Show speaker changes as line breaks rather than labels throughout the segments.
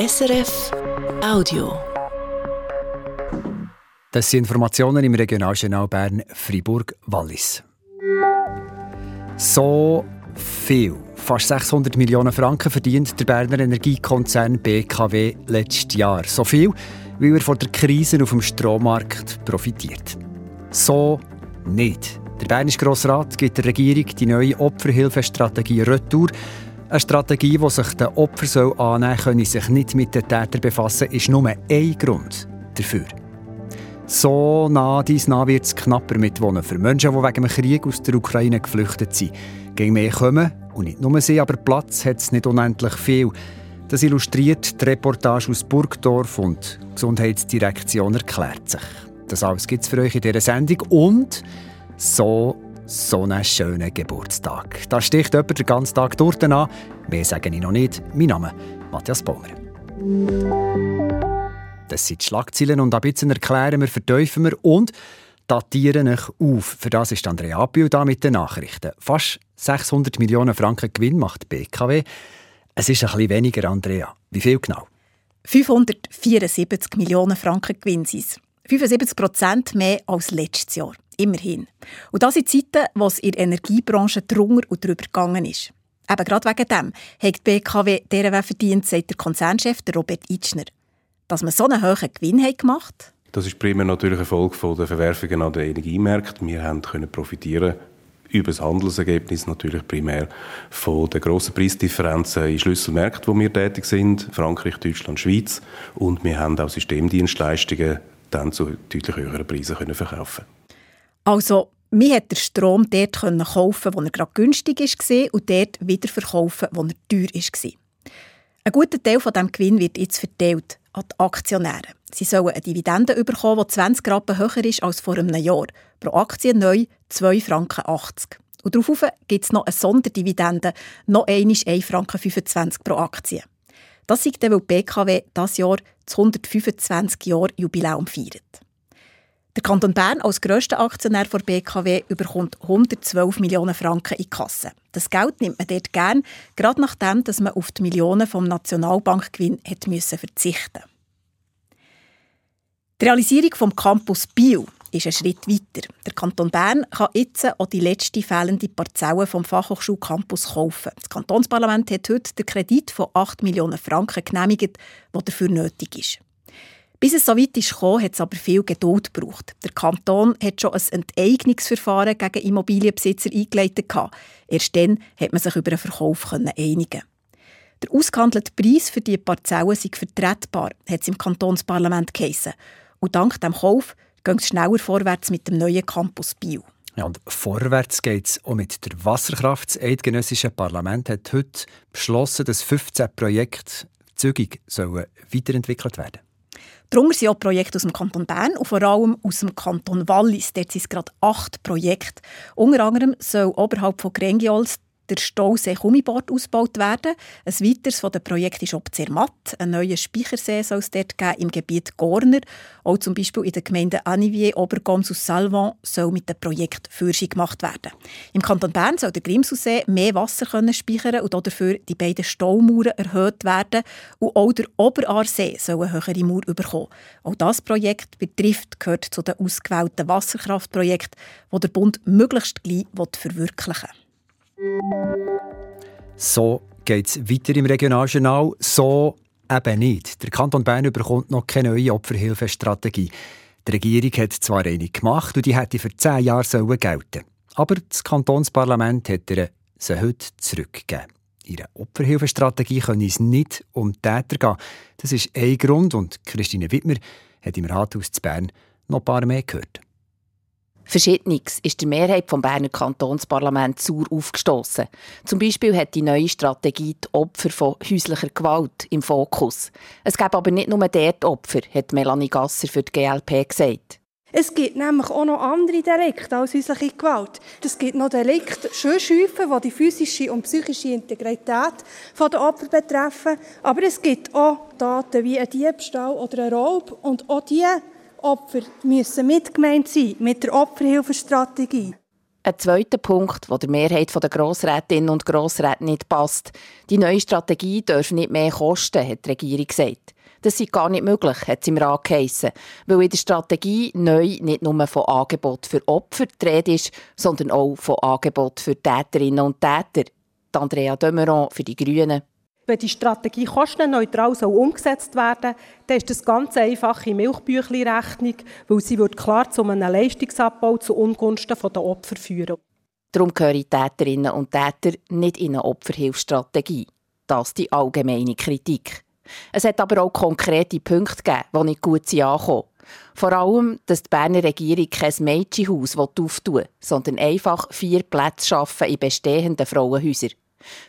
SRF Audio.
Das sind Informationen im Regionaljournal Bern Fribourg Wallis. So viel, fast 600 Millionen Franken verdient der Berner Energiekonzern BKW letztes Jahr. So viel, weil er von der Krise auf dem Strommarkt profitiert. So nicht. Der Bernische Grossrat gibt der Regierung die neue Opferhilfestrategie Retour eine Strategie, die sich den Opfern annehmen soll, können sich nicht mit den Tätern befassen, ist nur ein Grund dafür. So nah dies nah wird es knapper mit Wohnen für Menschen, die wegen dem Krieg aus der Ukraine geflüchtet sind. Gegen mehr kommen, und nicht nur sie, aber Platz hat es nicht unendlich viel. Das illustriert die Reportage aus Burgdorf und die Gesundheitsdirektion erklärt sich. Das alles gibt es für euch in dieser Sendung und so so einen schönen Geburtstag. Da sticht jemand den ganzen Tag durch an. Mehr sage ich noch nicht. Mein Name ist Matthias Baumer. Das sind die Schlagzeilen und ein bisschen erklären wir, verteufeln wir und datieren euch auf. Für das ist Andrea Apio da mit den Nachrichten. Fast 600 Millionen Franken Gewinn macht BKW. Es ist ein weniger, Andrea. Wie viel genau?
574 Millionen Franken Gewinn sind es. 75 Prozent mehr als letztes Jahr. Immerhin. Und das in Zeiten, wo es in der Energiebranche drunter und drüber gegangen ist. Eben gerade wegen dem hat die BKW deren verdient, sagt der Konzernchef Robert Itschner. Dass man so einen hohen Gewinn hat gemacht
Das ist primär natürlich ein Folge der Verwerfungen an den Energiemärkten. Wir können profitieren über das Handelsergebnis natürlich primär von den grossen Preisdifferenzen in Schlüsselmärkten, wo wir tätig sind, Frankreich, Deutschland, Schweiz. Und wir haben auch Systemdienstleistungen dann zu deutlich höheren Preisen verkaufen
also, man hat den Strom dort kaufen, wo er gerade günstig war und dort wieder verkaufen, wo er teuer war. Ein guter Teil von diesem Gewinn wird jetzt verteilt an die Aktionäre. Sie sollen eine Dividende bekommen, die 20 Rappen höher ist als vor einem Jahr. Pro Aktie neu 2,80 Franken. Und darauf gibt es noch eine Sonderdividende, noch einmal 1,25 Franken pro Aktie. Das ist dann, weil die BKW dieses Jahr das 125 Jahre Jubiläum feiert. Der Kanton Bern als grösster Aktionär der BKW bekommt 112 Millionen Franken in die Kasse. Das Geld nimmt man dort gern, gerade nachdem dass man auf die Millionen vom Nationalbankgewinn hat müssen verzichten. Die Realisierung vom Campus Bio ist ein Schritt weiter. Der Kanton Bern kann jetzt auch die letzte fehlende Parzelle vom Fachhochschulcampus kaufen. Das Kantonsparlament hat heute den Kredit von 8 Millionen Franken genehmigt, der dafür nötig ist. Bis es so weit gekommen, hat es aber viel Geduld gebraucht. Der Kanton hat schon ein Enteignungsverfahren gegen Immobilienbesitzer eingeleitet. Erst dann hat man sich über einen Verkauf einigen Der ausgehandelte Preis für diese Parzellen sei vertretbar, hat es im Kantonsparlament geheissen. Und dank dem Kauf geht es schneller vorwärts mit dem neuen Campus Bio.
Ja, und vorwärts geht es auch mit der Wasserkraft. Das Eidgenössische Parlament hat heute beschlossen, dass 15 Projekte zügig sollen weiterentwickelt werden
Darunter sind auch Projekte aus dem Kanton Bern und vor allem aus dem Kanton Wallis. Dort sind es gerade acht Projekte. Unter anderem soll oberhalb von Grengiols der Stausee Kummibord ausgebaut werden. Ein weiteres von den Projekten ist ob Zermatt. Ein neuer Speichersee soll es dort geben im Gebiet Gorner. Auch zum Beispiel in der Gemeinde Anivier, Obergoms und Salvan soll mit dem Projekt Führung gemacht werden. Im Kanton Bern soll der Grimsaussee mehr Wasser können speichern und dafür die beiden Staumauern erhöht werden. Und auch der Oberaarsee soll eine höhere Mauer bekommen. Auch das Projekt betrifft, gehört zu den ausgewählten Wasserkraftprojekten, die der Bund möglichst gleich verwirklichen will.
So geht es weiter im Regionaljournal. So eben nicht. Der Kanton Bern bekommt noch keine neue Opferhilfestrategie. Die Regierung hat zwar eine gemacht und die hätte für zehn Jahre sollen gelten Aber das Kantonsparlament hat ihr sie heute zurückgegeben. Ihre Opferhilfestrategie können es nicht um Täter gehen. Das ist ein Grund und Christine Wittmer hat im Rathaus zu Bern noch ein paar mehr gehört.
Verschiedenes ist der Mehrheit vom Berner Kantonsparlaments sauer aufgestoßen. Zum Beispiel hat die neue Strategie die Opfer von häuslicher Gewalt im Fokus. Es gäbe aber nicht nur dort Opfer, hat Melanie Gasser für die GLP gesagt.
Es gibt nämlich auch noch andere Delikte als häusliche Gewalt. Es gibt noch Delikte, Schönschäufen, die die physische und psychische Integrität der Opfer betreffen. Aber es gibt auch Taten wie ein Diebstahl oder ein Raub. Und auch diese Opfer müssen mitgemeint sein mit der Opferhilfestrategie.
Ein zweiter Punkt, der der Mehrheit der Grossrätinnen und Grossräte nicht passt. Die neue Strategie darf nicht mehr kosten, hat die Regierung gesagt. Das sei gar nicht möglich, hat es im Rat geheissen, weil in der Strategie neu nicht nur von Angebot für Opfer die Rede ist, sondern auch von Angebot für Täterinnen und Täter. Andrea Demeron für die Grünen.
Wenn die Strategie kostenneutral soll umgesetzt werden dann ist das ganz einfache Milchbüchli-Rechnung, weil sie klar zu einem Leistungsabbau zu Ungunsten der Opfer führen.
Darum gehören Täterinnen und Täter nicht in eine Opferhilfsstrategie. Das ist die allgemeine Kritik. Es hat aber auch konkrete Punkte gegeben, die nicht gut sind angekommen. Vor allem, dass die Berner Regierung kein Mädchenhaus auftun will, sondern einfach vier Plätze schaffen in bestehenden Frauenhäusern.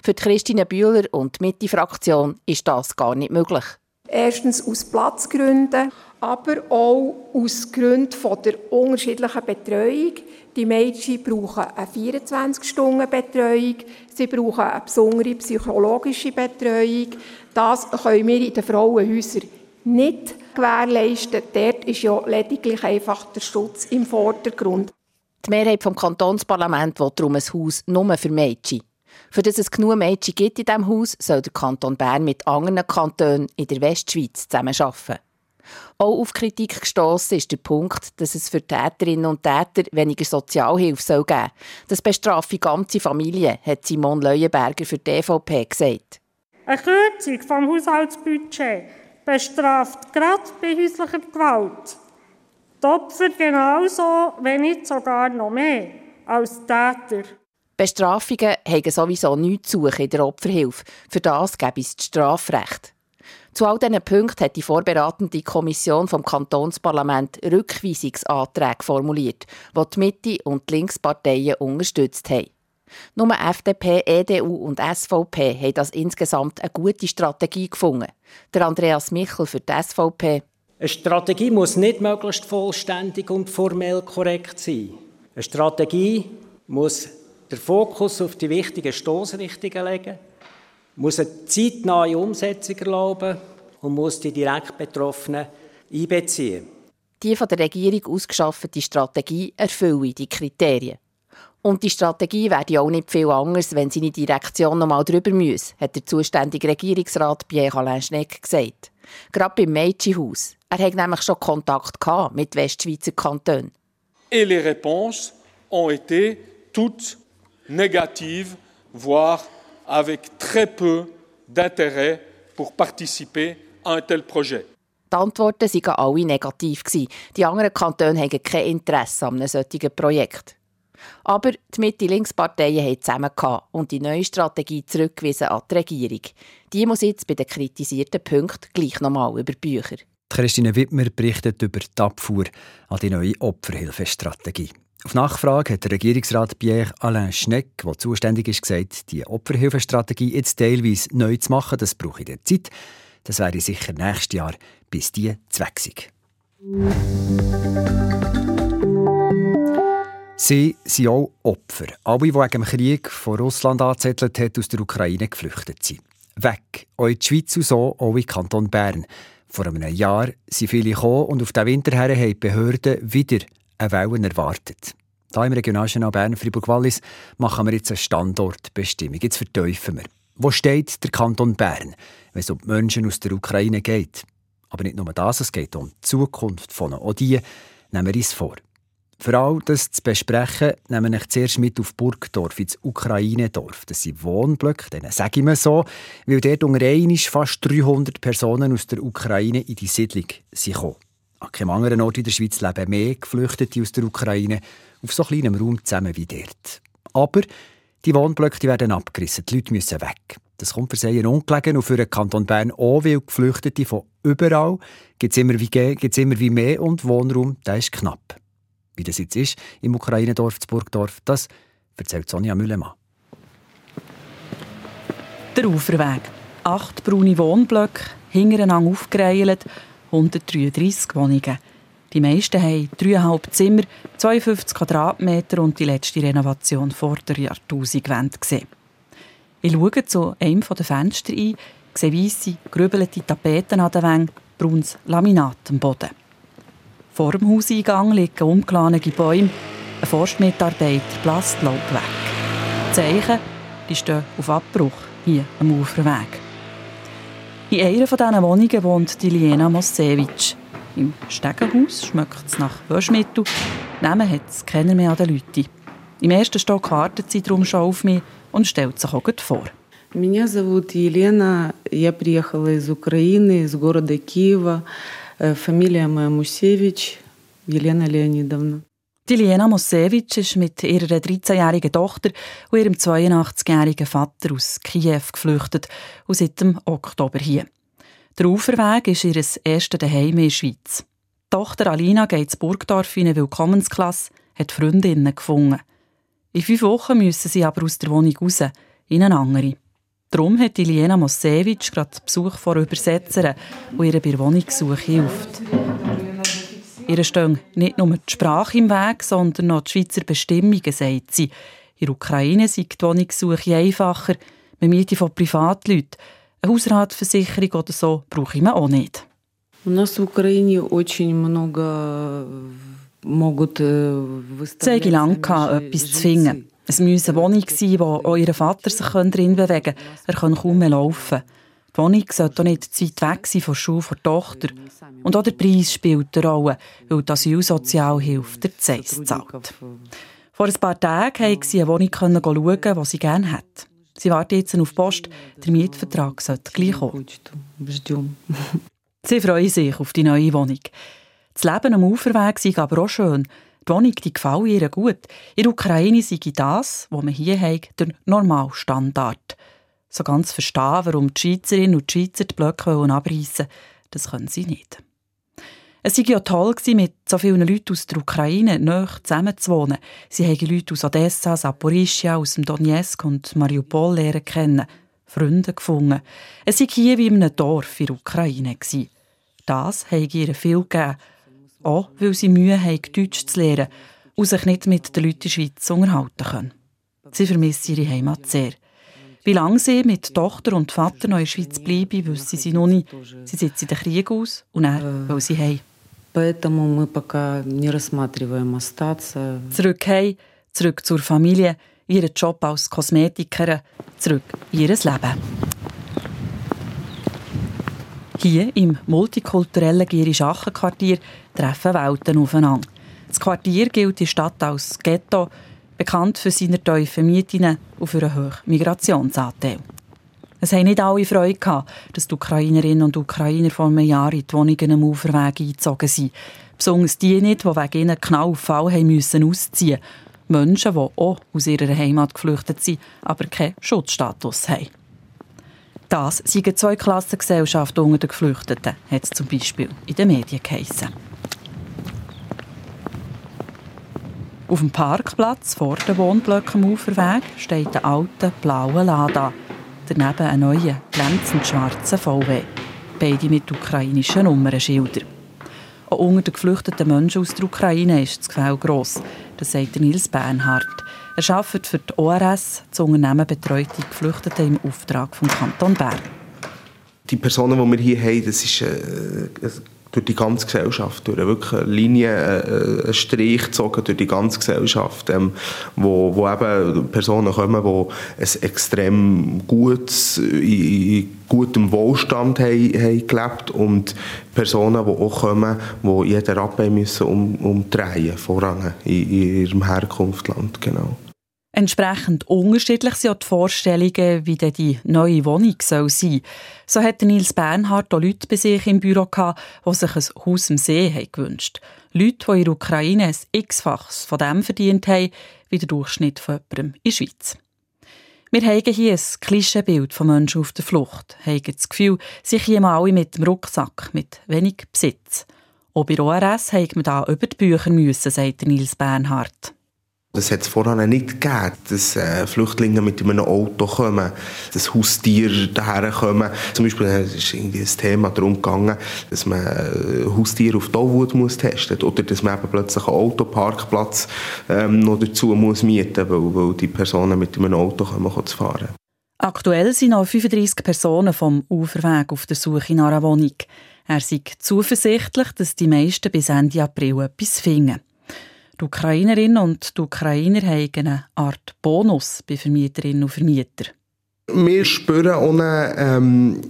Für Christine Bühler und die Mitte-Fraktion ist das gar nicht möglich.
Erstens aus Platzgründen, aber auch aus Gründen der unterschiedlichen Betreuung. Die Mädchen brauchen eine 24-Stunden-Betreuung, sie brauchen eine besondere psychologische Betreuung. Das können wir in den Frauenhäusern nicht gewährleisten. Dort ist ja lediglich einfach der Schutz im Vordergrund.
Die Mehrheit des Kantonsparlaments will darum ein Haus nur für Mädchen. Für das es genug Mädchen gibt in diesem Haus, soll der Kanton Bern mit anderen Kantonen in der Westschweiz zusammenarbeiten. Auch auf Kritik gestoßen ist der Punkt, dass es für Täterinnen und Täter weniger Sozialhilfe soll geben soll. Das bestrafe ganze Familien, hat Simon Leuenberger für die EVP gesagt.
Eine Kürzung vom Haushaltsbudget bestraft gerade bei häuslicher Gewalt die Opfer genauso, wenn nicht sogar noch mehr, als Täter.
Bestrafungen haben sowieso nichts zu suchen in der Opferhilfe. Für das gäbe es das Strafrecht. Zu all diesen Punkten hat die vorberatende Kommission vom Kantonsparlament Rückweisungsanträge formuliert, die die Mitte und die Linksparteien unterstützt haben. Nur FDP, EDU und SVP haben das insgesamt eine gute Strategie gefunden. Der Andreas Michel für die SVP.
Eine Strategie muss nicht möglichst vollständig und formell korrekt sein. Eine Strategie muss den Fokus auf die wichtigen Stoßrichtungen legen, muss eine zeitnahe Umsetzung erlauben und muss die direkt Betroffenen einbeziehen.
Die von der Regierung ausgeschaffete Strategie erfüllt die Kriterien. Und die Strategie wäre auch nicht viel anders, wenn seine Direktion noch mal drüber müsse, hat der zuständige Regierungsrat Pierre-Alain Schneck gesagt. Gerade beim Mädchenhaus. Er hatte nämlich schon Kontakt mit Westschweizer Kantonen.
Et les réponses ont été toutes négative, voire avec très peu d'intérêt pour participer à un tel projet.
Die Antworten waren alle negativ. Die anderen Kantone haben kein Interesse an einem solchen Projekt. Aber die Mitte-Links-Parteien haben zusammen und die neue Strategie zurückgewiesen an die Regierung. Die muss jetzt bei den kritisierten Punkten gleich nochmal über Bücher.
Christine Wittmer berichtet über die Abfuhr an die neue Opferhilfestrategie. Auf Nachfrage hat der Regierungsrat Pierre-Alain Schneck, der zuständig ist, gesagt, die Opferhilfestrategie jetzt teilweise neu zu machen, das brauche ich Zeit. Das wäre sicher nächstes Jahr, bis die zweck. Sie sind auch Opfer. Alle, die wegen dem Krieg von Russland angezettelt hat, aus der Ukraine geflüchtet sind. Weg. Auch in die Schweiz und so, auch in Kanton Bern. Vor einem Jahr sind viele gekommen und auf den Winter her haben die Behörden wieder eine Welle erwartet. Hier im Regionaljournal Bern Fribourg-Wallis machen wir jetzt eine Standortbestimmung. Jetzt verteufeln wir. Wo steht der Kanton Bern, wenn es um die Menschen aus der Ukraine geht? Aber nicht nur das, es geht um die Zukunft von ihnen. Auch die nehmen wir uns vor. Für all das zu besprechen, nehmen wir zuerst mit auf Burgdorf, ins Ukraine-Dorf. Das sind Wohnblöcke, denen sage ich mir so, weil dort unter fast 300 Personen aus der Ukraine in die Siedlung sind. An keinem anderen Ort in der Schweiz leben mehr Geflüchtete aus der Ukraine auf so kleinem Raum zusammen wie dort. Aber die Wohnblöcke werden abgerissen, die Leute müssen weg. Das kommt für sie ungelegen und für den Kanton Bern auch, weil Geflüchtete von überall gibt es immer, immer wie mehr und Wohnraum der ist knapp. Wie das jetzt ist im Ukraine-Dorf zu Burgdorf, das erzählt Sonja Müllemann.
Der Uferweg. Acht braune Wohnblöcke, hintereinander aufgereiht 133 Wohnungen. Die meisten haben dreieinhalb Zimmer, 52 Quadratmeter und die letzte Renovation vor der Jahrtausendwende gesehen. Ich schaue zu einem der Fenster ein, sehe weisse, grübelte Tapeten an den Wänden, braunes Laminat am Boden. Vor dem Hauseingang liegen umgeladene Bäume. Ein Forstmitarbeiter blasst Laub weg. Die Zeichen die stehen auf Abbruch hier am Uferweg. In einer von diesen Wohnungen wohnt die Liena Mosewitsch. Im Stegenhaus schmeckt es nach Waschmittel. Namen hat es keiner mehr an den Leuten. Im ersten Stock wartet sie darum schon auf mich und stellt sich auch vor.
Меня зовут Елена. Я приехала из Украины, из города Киева. Фамилия моя Мусевич, Елена Леонидовна.
Die Liena ist mit ihrer 13-jährigen Tochter und ihrem 82-jährigen Vater aus Kiew geflüchtet und seit dem Oktober hier. Der Uferweg ist ihr erstes Daheim in der Schweiz. Die Tochter Alina geht ins Burgdorf in eine Willkommensklasse, hat Freundinnen gefunden. In fünf Wochen müssen sie aber aus der Wohnung raus, in eine andere. Darum hat Liena Mosewitsch gerade Besuch von Übersetzerin, die ihr bei der Wohnungssuche hilft. Ihr stehen nicht nur die Sprache im Weg, sondern auch die Schweizer Bestimmungen, sagt sie. In der Ukraine sei die Wohnungssuche einfacher. Man miete von Privatleuten. Eine Hausratversicherung oder so brauche ich auch nicht.
У нас в Украине очень много могут
Es sei lange etwas zu finden. Es müsse eine Wohnung sein, wo auch ihr Vater sich drin bewegen kann. Er kann kaum mehr laufen. Die Wohnung sollte auch nicht zu weit weg sein von der Schule der Tochter. Und auch der Preis spielt eine Rolle, weil die Asylsozialhilfe der Zeiss zahlt. Vor ein paar Tagen konnte sie eine Wohnung schauen, die sie gerne hat. Sie wartet jetzt auf die Post. Der Mietvertrag sollte gleich kommen. Sie freuen sich auf die neue Wohnung. Das Leben am Uferweg sei aber auch schön. Die Wohnung die gefällt ihr gut. In der Ukraine sei das, was man hier hat, der Normalstandard. So ganz verstehen, warum die Schweizerinnen und Schweizer die Blöcke abreißen das können sie nicht. Es war ja toll, mit so vielen Leuten aus der Ukraine näher zusammenzuwohnen. Sie haben Leute aus Odessa, Saporischia, aus dem Donetsk und Mariupol lernen kennen, Freunde gefunden. Es war hier wie in einem Dorf in der Ukraine. Das hat ihr viel gegeben. Auch weil sie Mühe haben, Deutsch zu lernen und sich nicht mit den Leuten in der Schweiz unterhalten können. Sie vermissen ihre Heimat sehr. Wie lange sie mit Tochter und Vater noch in der Schweiz bleiben, wissen sie noch nicht. Sie sitzen den Krieg aus und dann, weil sie heim.
Поэтому мы пока не рассматриваем остаться.
Zurück heim, zurück zur Familie, ihren Job als Kosmetikerin, zurück in ihr Leben. Hier im multikulturellen Girisch-Achen-Quartier treffen Welten aufeinander. Das Quartier gilt die Stadt als Ghetto, bekannt für seine tiefen Mieten und für einen hohen Migrationsanteil. Es haben nicht alle Freude gehabt, dass die Ukrainerinnen und Ukrainer vor einem Jahr in die Wohnungen am Uferweg eingezogen sind. Besonders die nicht, die wegen ihnen genau auf Fall haben müssen ausziehen Menschen, die auch aus ihrer Heimat geflüchtet sind, aber keinen Schutzstatus haben. Das sind eine Zweiklassengesellschaft unter den Geflüchteten, hat es zum Beispiel in den Medien geheissen. Auf dem Parkplatz vor dem Wohnblöcken am Uferweg steht ein alter blauer Lada. Daneben ein neuer, glänzend schwarzer VW. Beide mit ukrainischen Nummernschildern. Auch unter den geflüchteten Menschen aus der Ukraine ist das Gefälle gross. Das sagt Nils Bernhardt. Er arbeitet für die ORS, das Unternehmen betreut die Geflüchteten im Auftrag vom Kanton Bern.
Die Personen, die wir hier haben, das ist äh, durch die ganze Gesellschaft, durch wirklich eine Linie, äh, einen Strich gezogen durch die ganze Gesellschaft, ähm, wo, wo eben Personen kommen, die ein extrem gutes, in gutem Wohlstand haben, haben gelebt und Personen, die auch kommen, die jeden Rappen müssen um, umdrehen, voran in, in ihrem Herkunftsland, genau.
Entsprechend unterschiedlich sind auch die Vorstellungen, wie denn die neue Wohnung soll sein So hatte Nils Bernhard auch Leute bei sich im Büro, gehabt, die sich ein Haus am See haben gewünscht Leute, die in der Ukraine ein x-faches von dem verdient haben, wie der Durchschnitt von jemandem in der Schweiz. Wir haben hier ein Klischeebild von Menschen auf der Flucht, haben das Gefühl, sie kommen alle mit dem Rucksack, mit wenig Besitz. Auch bei ORS haben wir da über die Bücher müssen, sagt Nils Bernhard.
Das hat es vorher nicht gegeben, dass äh, Flüchtlinge mit einem Auto kommen, dass Haustiere daherkommen. Zum Beispiel äh, ist irgendwie ein Thema darum gegangen, dass man äh, Haustiere auf Tollwut muss testen oder dass man eben plötzlich einen Autoparkplatz ähm, noch dazu muss mieten muss, weil, weil die Personen mit einem Auto kommen, zu fahren.
Aktuell sind noch 35 Personen vom Uferweg auf der Suche nach einer Wohnung. Er ist zuversichtlich, dass die meisten bis Ende April etwas finden. Die Ukrainerinnen und die Ukrainer haben eine Art Bonus bei Vermieterinnen und Vermietern.
Wir spüren eine ähm,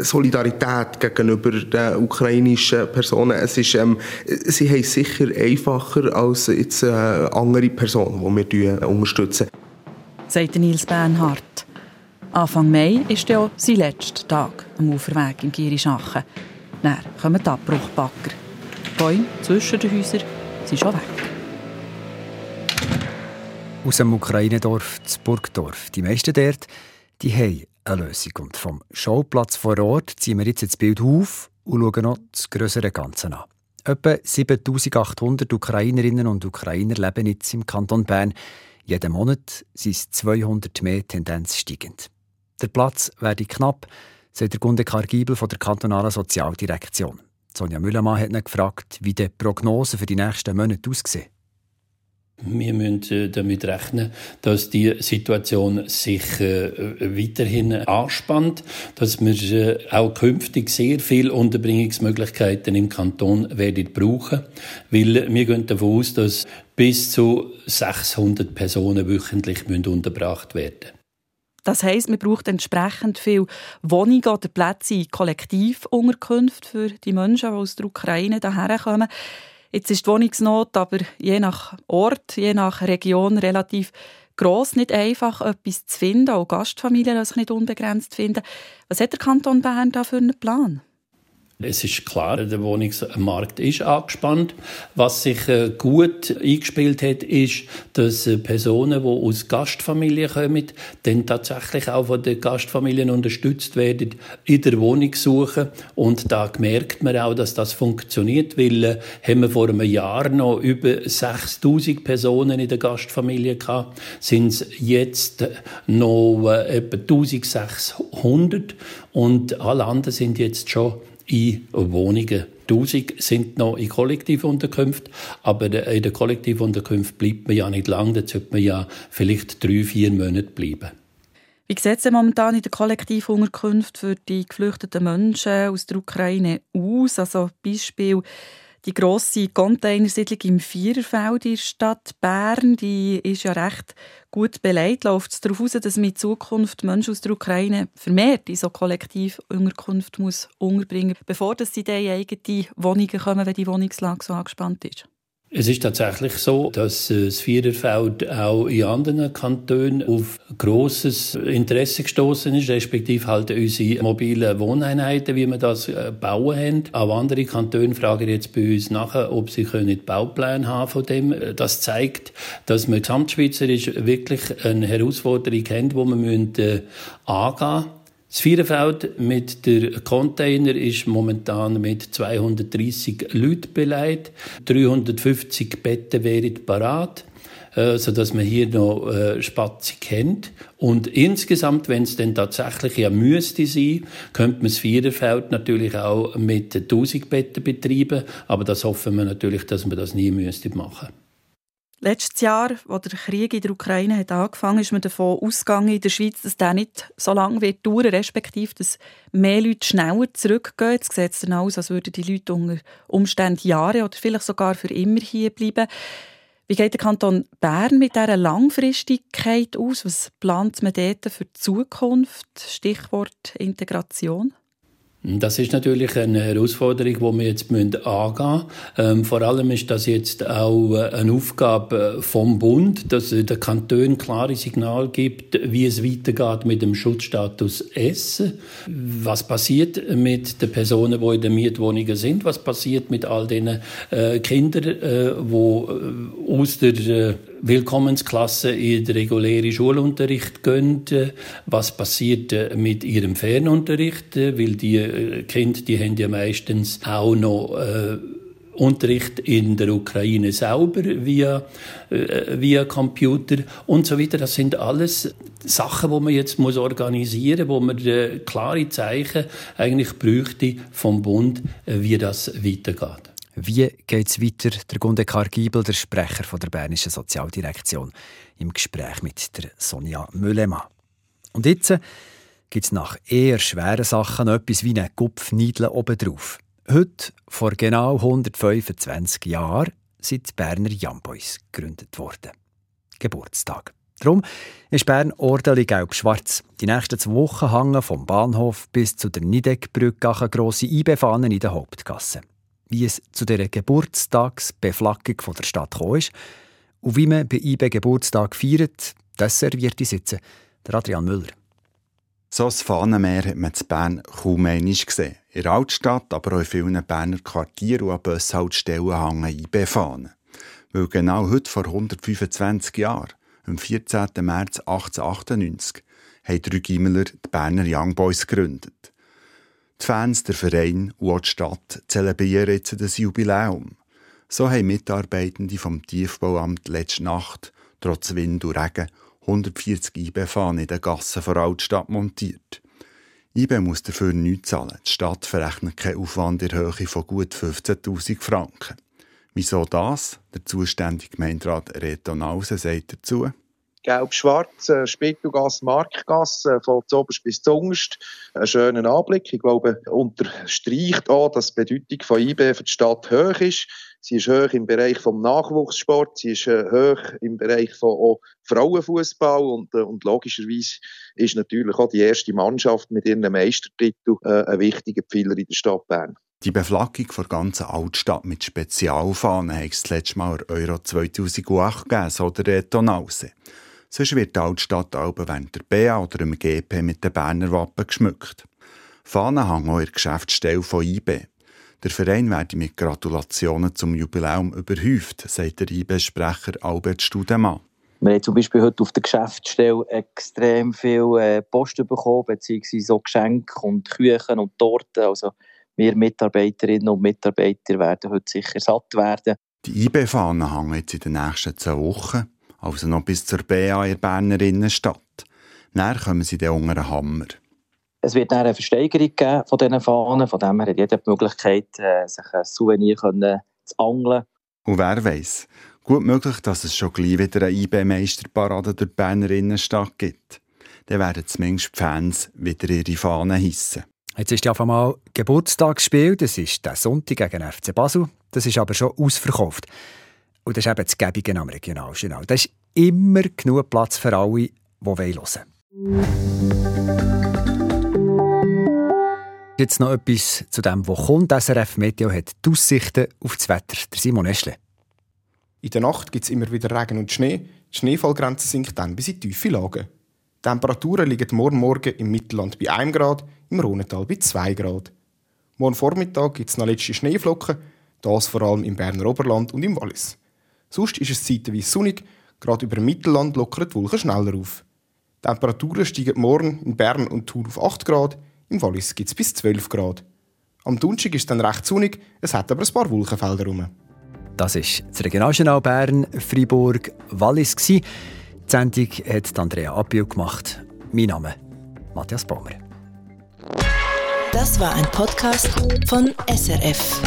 Solidarität gegenüber den ukrainischen Personen. Es ist, ähm, sie haben sicher einfacher als jetzt äh, andere Personen, die wir unterstützen.
Sagt Nils Bernhardt. Anfang Mai ist ja sein letzter Tag am Uferweg im Gierischachen. Dann kommen die Abbruchbacker. Die Bäume zwischen den Häusern sind schon weg.
Aus dem Ukrainendorf zu Burgdorf. Die meisten dort die haben eine Lösung. Und vom Schauplatz vor Ort ziehen wir jetzt das Bild auf und schauen noch das größere Ganze an. Etwa 7800 Ukrainerinnen und Ukrainer leben jetzt im Kanton Bern. Jeden Monat sind es 200 mehr Tendenz steigend. Der Platz werde knapp, sagt der Gundekar Giebel von der kantonalen Sozialdirektion. Sonja Müllermann hat ihn gefragt, wie die Prognosen für die nächsten Monate aussehen.
Wir müssen äh, damit rechnen, dass die Situation sich äh, weiterhin anspannt, dass wir äh, auch künftig sehr viele Unterbringungsmöglichkeiten im Kanton werden brauchen, weil wir gehen davon aus, dass bis zu 600 Personen wöchentlich müssen unterbracht werden.
Das heisst, man braucht entsprechend viel Wohnungen oder Plätze in Kollektivunterkünften für die Menschen, die aus der Ukraine hierher kommen. Jetzt ist die Wohnungsnot aber je nach Ort, je nach Region relativ gross, nicht einfach etwas zu finden. Auch Gastfamilien lassen sich nicht unbegrenzt finden. Was hat der Kanton Bern da für einen Plan?
Es ist klar, der Wohnungsmarkt ist angespannt. Was sich äh, gut eingespielt hat, ist, dass äh, Personen, die aus Gastfamilien kommen, dann tatsächlich auch von den Gastfamilien unterstützt werden in der Wohnungssuche. Und da merkt man auch, dass das funktioniert, weil äh, haben wir vor einem Jahr noch über 6000 Personen in der Gastfamilie gehabt, sind es jetzt noch etwa 1600 und alle anderen sind jetzt schon in Wohnungen. 1000 sind noch in Kollektivunterkünften, aber in der Kollektivunterkunft bleibt man ja nicht lang, da sollte man ja vielleicht drei, vier Monate bleiben.
Wie sieht es momentan in der Kollektivunterkunft für die geflüchteten Menschen aus der Ukraine aus? Also Beispiel die grosse Containersiedlung im Viererfeld in der Stadt Bern, die ist ja recht gut beleidigt. Läuft es darauf aus, dass man in Zukunft Menschen aus der Ukraine vermehrt in so Kollektivunterkunft muss unterbringen muss, bevor sie in eigene Wohnungen kommen, wenn die Wohnungslage so angespannt ist?
Es ist tatsächlich so, dass äh, das Viererfeld auch in anderen Kantonen auf grosses Interesse gestoßen ist, respektive halt unsere mobilen Wohneinheiten, wie wir das äh, bauen haben. Auch andere Kantone fragen jetzt bei uns nachher, ob sie können Baupläne haben von dem. Das zeigt, dass man gesamtschweizerisch wirklich eine Herausforderung haben, die wir äh, angehen müssen. Das Viererfeld mit der Container ist momentan mit 230 Leuten beleidigt. 350 Betten wären parat, äh, sodass man hier noch äh, Spatze kennt. Und insgesamt, wenn es denn tatsächlich ja müsste sein, könnte man das Viererfeld natürlich auch mit 1000 Betten betreiben. Aber das hoffen wir natürlich, dass man das nie müsste machen müsste.
Letztes Jahr, als der Krieg in der Ukraine hat angefangen ist man davon ausgegangen in der Schweiz, dass der nicht so lange wird dauern, respektive dass mehr Leute schneller zurückgehen. Jetzt sieht es dann aus, als würden die Leute unter Umständen Jahre oder vielleicht sogar für immer hier bleiben. Wie geht der Kanton Bern mit dieser Langfristigkeit aus? Was plant man dort für die Zukunft? Stichwort Integration.
Das ist natürlich eine Herausforderung, die wir jetzt angehen müssen. Ähm, vor allem ist das jetzt auch äh, eine Aufgabe vom Bund, dass der Kanton klare Signal gibt, wie es weitergeht mit dem Schutzstatus S. Was passiert mit den Personen, die in den Mietwohnungen sind? Was passiert mit all den äh, Kindern, äh, die äh, aus der äh, Willkommensklasse in den regulären Schulunterricht gehen. Was passiert äh, mit ihrem Fernunterricht? Weil die äh, Kinder, die haben ja meistens auch noch äh, Unterricht in der Ukraine selber via, äh, via Computer und so weiter. Das sind alles Sachen, die man jetzt muss organisieren muss, wo man äh, klare Zeichen eigentlich bräuchte vom Bund, äh, wie das weitergeht.
Wie geht es weiter? Der Gunde Giebel, der Sprecher von der Bernischen Sozialdirektion, im Gespräch mit der Sonja Müllemann. Und jetzt gibt es nach eher schweren Sachen etwas wie einen Kupfniedel obendrauf. Heute, vor genau 125 Jahren, sind die Berner Young Boys gegründet worden. Geburtstag. Darum ist Bern ordentlich gelb-schwarz. Die nächsten zwei Wochen hängen vom Bahnhof bis zu der Nideckbrücke grosse IB-Fahnen in der Hauptgasse. Wie es zu dieser Geburtstagsbeflaggung der Stadt gekommen ist und wie man bei IB Geburtstag feiert, das serviert die Sitze der Adrian Müller.
So ein Fahnenmeer hat man in Bern kaum einmal gesehen. In der Altstadt, aber auch in vielen Berner Quartieren und an Bushaltestellen hängen IB-Fahnen. Weil genau heute vor 125 Jahren am 14. März 1898 haben drei Gimmeler die Berner Young Boys gegründet. Die Fans, der Verein und auch die Stadt zelebrieren jetzt das Jubiläum. So haben Mitarbeitende vom Tiefbauamt letzte Nacht, trotz Wind und Regen, 140 IB-Fahnen in den Gassen der Altstadt montiert. IB muss dafür nichts zahlen. Die Stadt verrechnet keinen Aufwand in Höhe von gut 15.000 Franken. Wieso das? Der zuständige Gemeinderat Reto Nause sagt dazu.
Gelb-Schwarz, äh, Spittelgasse, Marktgasse, von zuoberst bis zungerst. Ein schöner Anblick. Ich glaube, unterstreicht auch, dass die Bedeutung von IB für die Stadt hoch ist. Sie ist hoch im Bereich vom Nachwuchssport, sie ist äh, hoch im Bereich von Frauenfußball und, äh, und logischerweise ist natürlich auch die erste Mannschaft mit ihren Meistertitel äh, ein wichtiger Pfeiler in der Stadt Bern.
Die Beflaggung der ganzen Altstadt mit Spezialfahnen hat es das letzte Mal Euro 2008 gegeben, so der Reto Nause. Sonst wird die Altstadt auch während der BA oder im GP mit den Berner Wappen geschmückt. Fahnen hängen auch in der Geschäftsstelle von IB. Der Verein werde mit Gratulationen zum Jubiläum überhäuft, sagt der IB-Sprecher Albert Studemann.
Wir haben zum Beispiel heute auf der Geschäftsstelle extrem viel äh, Post bekommen, beziehungsweise so Geschenke und Küchen und Torten. Also wir Mitarbeiterinnen und Mitarbeiter werden heute sicher satt werden.
Die IB-Fahnen hängen jetzt in den nächsten zehn Wochen, also noch bis zur BA in der Berner Innenstadt. Dann kommen sie dann unter den Hammer.
Es wird dann eine Versteigerung geben von diesen Fahnen. Von dem her hat jeder die Möglichkeit, äh, sich ein Souvenir zu angeln.
Und wer weiß, gut möglich, dass es schon gleich wieder eine IB-Meisterparade durch die Berner Innenstadt gibt. Dann werden zumindest die Fans wieder ihre Fahnen hissen.
Jetzt ist ja auf einmal Geburtstagsspiel. Das ist der Sonntag gegen FC Basel. Das ist aber schon ausverkauft. Und das ist eben das Gäbige am Regionaljournal. Da ist immer genug Platz für alle, die hören wollen. Jetzt noch etwas zu dem, was kommt. SRF Meteo hat die Aussichten auf das Wetter. Der Simon Eschle.
In der Nacht gibt es immer wieder Regen und Schnee. Die Schneefallgrenze sinkt dann bis in tiefe Lagen. Die Temperaturen liegen morgen Morgen im Mittelland bei 1 Grad, im Rhonental bei 2 Grad. Morgen Vormittag gibt es noch letzte Schneeflocken, das vor allem im Berner Oberland und im Wallis. Sonst ist es zeitweise sonnig, gerade über dem Mittelland lockern die Wolken schneller auf. Die Temperaturen steigen morgen in Bern und Thun auf 8 Grad, im Wallis gibt es bis 12 Grad. Am Donnerstag ist es dann recht sonnig, es hat aber ein paar Wolkenfelder rum.
Das ist das Regionaljournal Bern, Fribourg, Wallis. Die Sendung hat Andrea Appio gemacht. Mein Name Matthias Baumer.
Das war ein Podcast von SRF.